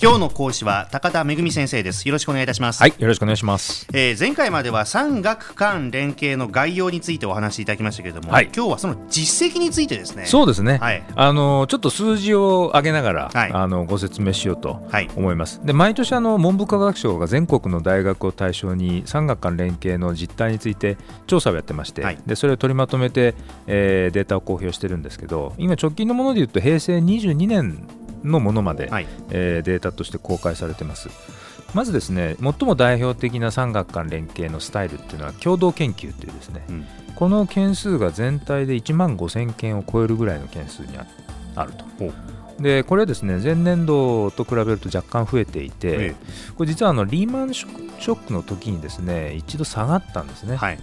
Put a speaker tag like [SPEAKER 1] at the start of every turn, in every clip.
[SPEAKER 1] 今日の講師は高田恵先生です。よろしくお願いいたします。
[SPEAKER 2] はいよろしくお願いします、
[SPEAKER 1] えー前回までは産学官連携の概要についてお話しいただきましたけれども、
[SPEAKER 2] はい。
[SPEAKER 1] 今日はその実績についてですね。
[SPEAKER 2] そうですね、
[SPEAKER 1] はい。
[SPEAKER 2] あのちょっと数字を上げながら、
[SPEAKER 1] はい。
[SPEAKER 2] あのご説明しようと
[SPEAKER 1] はい。
[SPEAKER 2] 思います。で毎年あの文部科学省が全国の大学を対象に産学官連携の実態について調査をやってまして、
[SPEAKER 1] はい。
[SPEAKER 2] でそれを取りまとめて、えーデータを公表してるんですけど今直近のものでいうと平成22年のものまで、
[SPEAKER 1] はい。
[SPEAKER 2] えーデータとして公開されてます。まずですね最も代表的な産学官連携のスタイルっていうのは共同研究っていうですね、
[SPEAKER 1] うん。
[SPEAKER 2] この件数が全体で1万5000件を超えるぐらいの件数にああると。でこれはですね前年度と比べると若干増えていて、
[SPEAKER 1] え
[SPEAKER 2] これ実はあのリーマンショックの時にですね一度下がったんですね、
[SPEAKER 1] えはい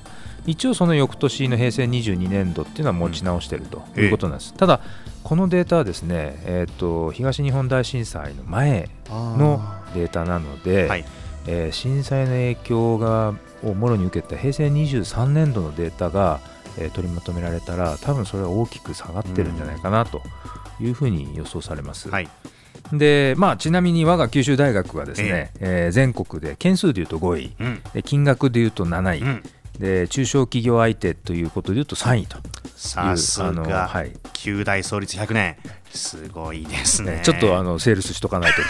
[SPEAKER 2] 一応その翌年の平成22年度っていうのは持ち直してると
[SPEAKER 1] うん。
[SPEAKER 2] いうことなんです、ただこのデータはですね、えー、と東日本大震災の前のデータなので、
[SPEAKER 1] はい。
[SPEAKER 2] えー震災の影響がをもろに受けた平成23年度のデータが、えー取りまとめられたら多分それは大きく下がってるんじゃないかなというふうに予想されます。
[SPEAKER 1] はい。
[SPEAKER 2] でまあ、ちなみに我が九州大学はですね、えー全国で件数でいうと5位。
[SPEAKER 1] うん。
[SPEAKER 2] で金額でいうと7位、
[SPEAKER 1] うん
[SPEAKER 2] で中小企業相手ということでいうと3位と
[SPEAKER 1] さす
[SPEAKER 2] あの
[SPEAKER 1] が
[SPEAKER 2] はい。
[SPEAKER 1] 九大創立100年。すごいですね。
[SPEAKER 2] ねちょっとあのセールスしとかないと。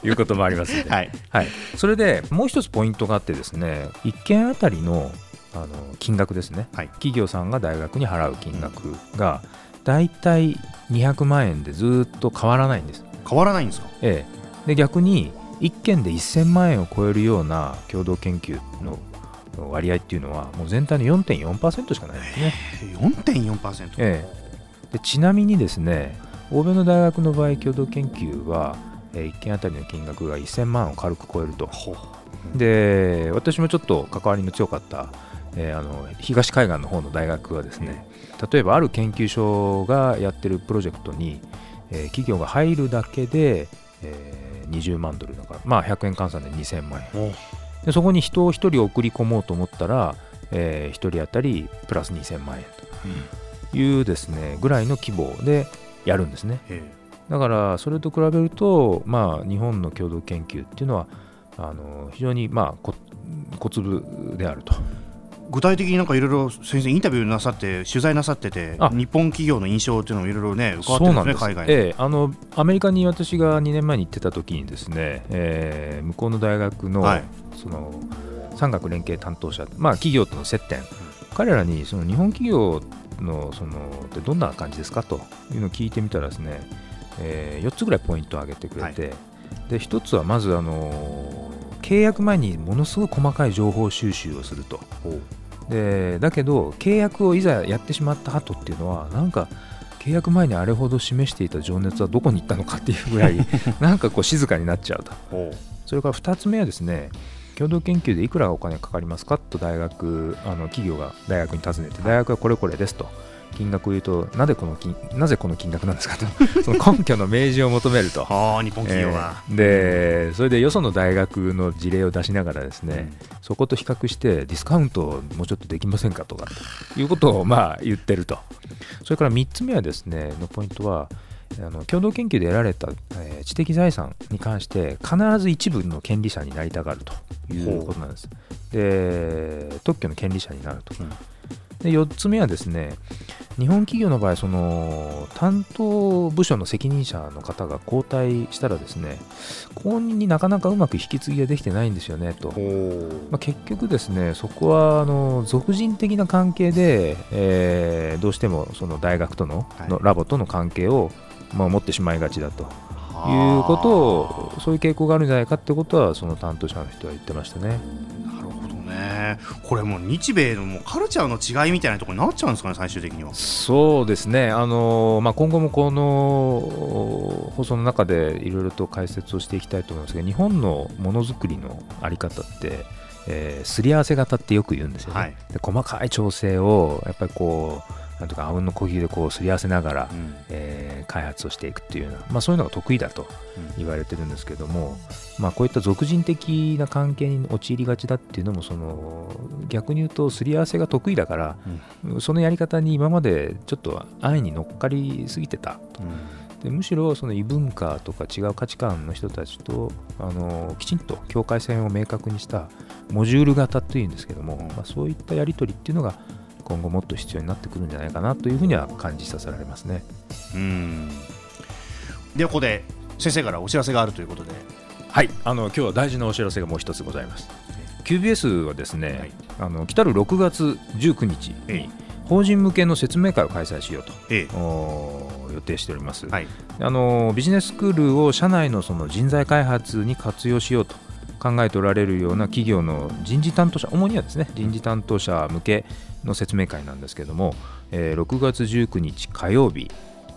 [SPEAKER 2] と いうこともありますので、
[SPEAKER 1] はい。
[SPEAKER 2] はい、それでもう一つポイントがあってですね1件あたりのあの金額ですね、
[SPEAKER 1] はい。
[SPEAKER 2] 企業さんが大学に払う金額がだいたい200万円でずっと変わらないんです、
[SPEAKER 1] 変わらないんですか？
[SPEAKER 2] ええ、で逆に1件で1000万円を超えるような共同研究の割合っていうのはもう全体の4.4%しかないんですね、
[SPEAKER 1] 4.4%
[SPEAKER 2] ええ、でちなみにですね欧米の大学の場合共同研究は、え1件あたりの金額が1000万を軽く超えると。で私もちょっと関わりの強かった、えーあの東海岸の方の大学はですね例えばある研究所がやってるプロジェクトに、えー企業が入るだけで、えー20万ドルだからまあ100円換算で2000万円。
[SPEAKER 1] お
[SPEAKER 2] でそこに人を1人送り込もうと思ったら、え1人当たりプラス2000万円というですねぐらいの規模でやるんですね
[SPEAKER 1] え
[SPEAKER 2] だからそれと比べると、まあ、日本の共同研究っていうのはあの非常に、まあ、こ小粒であると。
[SPEAKER 1] 具体的になんかいろいろ先生インタビューなさって取材なさってて
[SPEAKER 2] あ。
[SPEAKER 1] 日本企業の印象っていうのもいろいろね伺ってるんですね海外に、
[SPEAKER 2] ええ、あのアメリカに私が2年前に行ってた時にですね、えー向こうの大学の,、
[SPEAKER 1] はい。
[SPEAKER 2] その産学連携担当者、まあ、企業との接点、彼らにその日本企業のそのってどんな感じですかというのを聞いてみたらですね、え4つぐらいポイントを挙げてくれて、で1つはまずあの契約前にものすごい細かい情報収集をすると。でだけど契約をいざやってしまった後っていうのはなんか契約前にあれほど示していた情熱はどこに行ったのかっていうぐらい なんかこう静かになっちゃうと。それから2つ目はですね共同研究でいくらお金がかかりますかと大学あの企業が大学に尋ねて大学はこれこれですと金額を言うとなぜこの金なぜこの金額なんですかと。その根拠の明示を求めると。
[SPEAKER 1] はあ日本企業は、
[SPEAKER 2] えー。でそれでよその大学の事例を出しながらですね、そこと比較してディスカウントをもうちょっとできませんかとかいうことをまあ言ってると。それから3つ目はですねのポイントはあの共同研究で得られた、えー知的財産に関して必ず一部の権利者になりたがるということなんです。で特許の権利者になると、
[SPEAKER 1] うん。
[SPEAKER 2] で4つ目はですね日本企業の場合その担当部署の責任者の方が交代したらですね後任になかなかうまく引き継ぎができてないんですよねと、
[SPEAKER 1] ほ
[SPEAKER 2] まあ、結局ですねそこはあの属人的な関係で、えーどうしてもその大学との,、
[SPEAKER 1] はい。
[SPEAKER 2] のラボとの関係を、まあ、持ってしまいがちだと。
[SPEAKER 1] う
[SPEAKER 2] いうことをそういう傾向があるんじゃないかってことはその担当者の人は言ってましたね。
[SPEAKER 1] なるほどねこれもう日米のもうカルチャーの違いみたいなところになっちゃうんですかね最終的には。
[SPEAKER 2] そうですね、あのまあ、今後もこの放送の中でいろいろと解説をしていきたいと思いますが日本のものづくりのあり方って、えーすり合わせ型ってよく言うんですよね、
[SPEAKER 1] はい。
[SPEAKER 2] で細かい調整をやっぱりこうなんとかあうんの呼吸でこうすり合わせながら、
[SPEAKER 1] うん。
[SPEAKER 2] えー開発をしていくっていうような、まあ、そういうのが得意だと
[SPEAKER 1] うん。
[SPEAKER 2] 言われてるんですけども、まあ、こういった俗人的な関係に陥りがちだっていうのもその逆に言うとすり合わせが得意だから、そのやり方に今までちょっと安易に乗っかりすぎてた。
[SPEAKER 1] うん。
[SPEAKER 2] でむしろその異文化とか違う価値観の人たちとあのきちんと境界線を明確にしたモジュール型というんですけども、まあ、そういったやり取りっていうのが今後もっと必要になってくるんじゃないかなというふうには感じさせられますね。
[SPEAKER 1] うん。ではここで先生からお知らせがあるということで。
[SPEAKER 2] はい。あの今日は大事なお知らせがもう一つございます。QBS はですね、
[SPEAKER 1] はい。
[SPEAKER 2] あの来たる6月19日
[SPEAKER 1] え
[SPEAKER 2] に法人向けの説明会を開催しようと
[SPEAKER 1] ええ。
[SPEAKER 2] お予定しております、
[SPEAKER 1] はい。
[SPEAKER 2] あのビジネススクールを社内のその人材開発に活用しようと考えておられるような企業の人事担当者主にはですね人事担当者向けの説明会なんですけれども、えー6月19日火曜日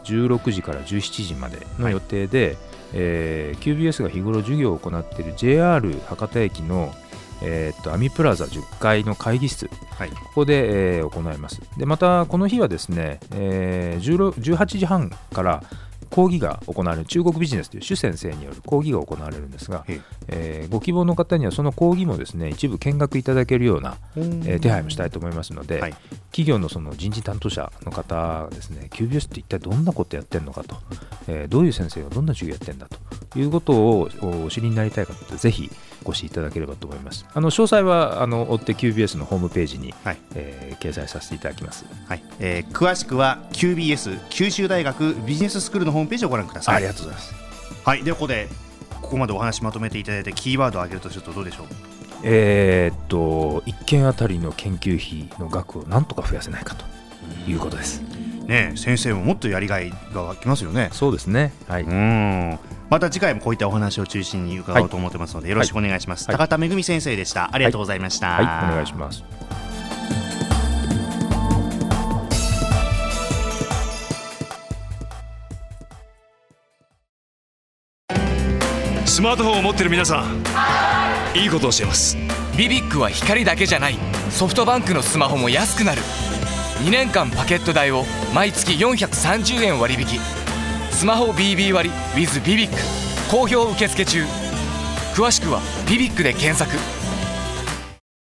[SPEAKER 2] 16時から17時までの予定で、えー QBS が日頃授業を行っている JR 博多駅の、えーっとアミプラザ10階の会議室
[SPEAKER 1] はい
[SPEAKER 2] ここで、えー行います。でまたこの日はですね、えー16 18時半から講義が行われる中国ビジネスという朱先生による講義が行われるんですが、
[SPEAKER 1] え
[SPEAKER 2] え。ーご希望の方にはその講義もですね一部見学いただけるような、
[SPEAKER 1] え
[SPEAKER 2] えー手配もしたいと思いますので、
[SPEAKER 1] はい。
[SPEAKER 2] 企業のその人事担当者の方がですね QBS って一体どんなことやってるのかと、えーどういう先生がどんな授業やってるんだということをおお知りになりたい方はぜひご視いただければと思います。あの詳細はあの追って QBS のホームページに、
[SPEAKER 1] はい
[SPEAKER 2] えー掲載させていただきます。
[SPEAKER 1] はいえー詳しくは QBS 九州大学ビジネススクールのホームページをご覧ください
[SPEAKER 2] ありがとうございます。
[SPEAKER 1] はいではここでここまでお話まとめていただいてキーワードを挙げるとするとどうでしょう？
[SPEAKER 2] えーっと1件あたりの研究費の額をなんとか増やせないかということです。
[SPEAKER 1] ねえ先生ももっとやりがいが湧きますよね
[SPEAKER 2] そうですね。はい。
[SPEAKER 1] うんまた次回もこういったお話を中心に伺おうと思ってますので、よろしくお願いします、
[SPEAKER 2] はい。
[SPEAKER 1] 高田めぐみ先生でした。ありがとうございました、
[SPEAKER 2] はい、お願いします。
[SPEAKER 3] スマートフォンを持ってる皆さんいいことを教えます。
[SPEAKER 4] ビビックは光だけじゃない。ソフトバンクのスマホも安くなる。2年間パケット代を毎月430円割引スマホ BB 割 with ビビック好評受付中。詳しくは「ビビック」で検索。